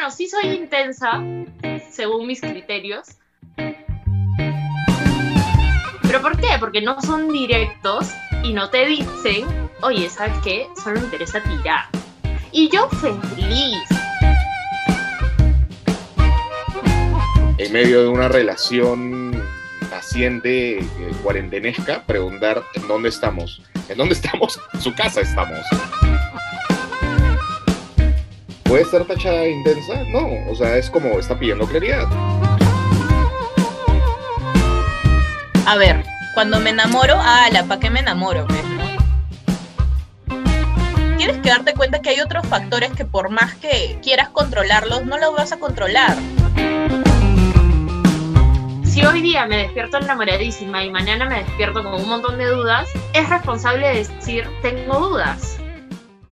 bueno, sí soy intensa, según mis criterios. ¿Pero por qué? Porque no son directos y no te dicen, oye, ¿sabes qué? Solo me interesa tirar. Y yo feliz. En medio de una relación naciente, eh, cuarentenesca, preguntar en dónde estamos. ¿En dónde estamos? En su casa estamos. ¿Puede ser tachada de intensa? No, o sea, es como está pidiendo claridad. A ver, cuando me enamoro, ah, la pa' que me enamoro, ¿no? Tienes que darte cuenta que hay otros factores que por más que quieras controlarlos, no los vas a controlar. Si hoy día me despierto enamoradísima y mañana me despierto con un montón de dudas, es responsable decir tengo dudas.